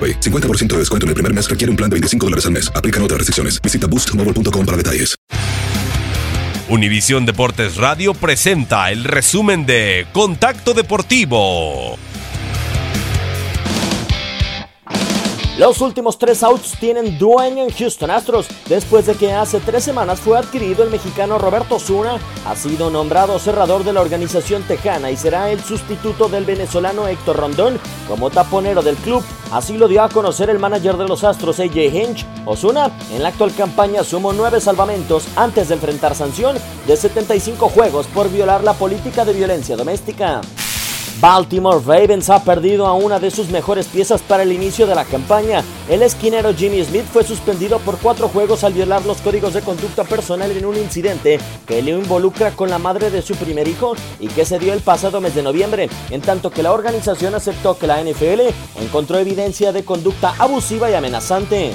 AroPay. 50% de descuento en el primer mes requiere un plan de 25 dólares al mes. Aplican otras restricciones. Visita boostmobile.com para detalles. Univisión Deportes Radio presenta el resumen de Contacto Deportivo. Los últimos tres outs tienen dueño en Houston Astros. Después de que hace tres semanas fue adquirido el mexicano Roberto Zuna, ha sido nombrado cerrador de la organización tejana y será el sustituto del venezolano Héctor Rondón como taponero del club. Así lo dio a conocer el manager de los Astros, AJ Hinch. Osuna en la actual campaña sumó nueve salvamentos antes de enfrentar sanción de 75 juegos por violar la política de violencia doméstica. Baltimore Ravens ha perdido a una de sus mejores piezas para el inicio de la campaña. El esquinero Jimmy Smith fue suspendido por cuatro juegos al violar los códigos de conducta personal en un incidente que le involucra con la madre de su primer hijo y que se dio el pasado mes de noviembre, en tanto que la organización aceptó que la NFL encontró evidencia de conducta abusiva y amenazante.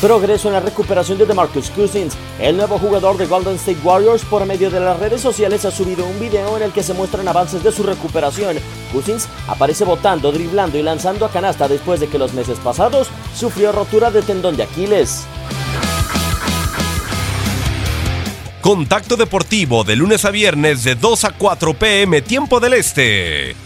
Progreso en la recuperación de DeMarcus Cousins. El nuevo jugador de Golden State Warriors por medio de las redes sociales ha subido un video en el que se muestran avances de su recuperación. Cousins aparece botando, driblando y lanzando a canasta después de que los meses pasados sufrió rotura de tendón de Aquiles. Contacto Deportivo de lunes a viernes de 2 a 4 pm tiempo del Este.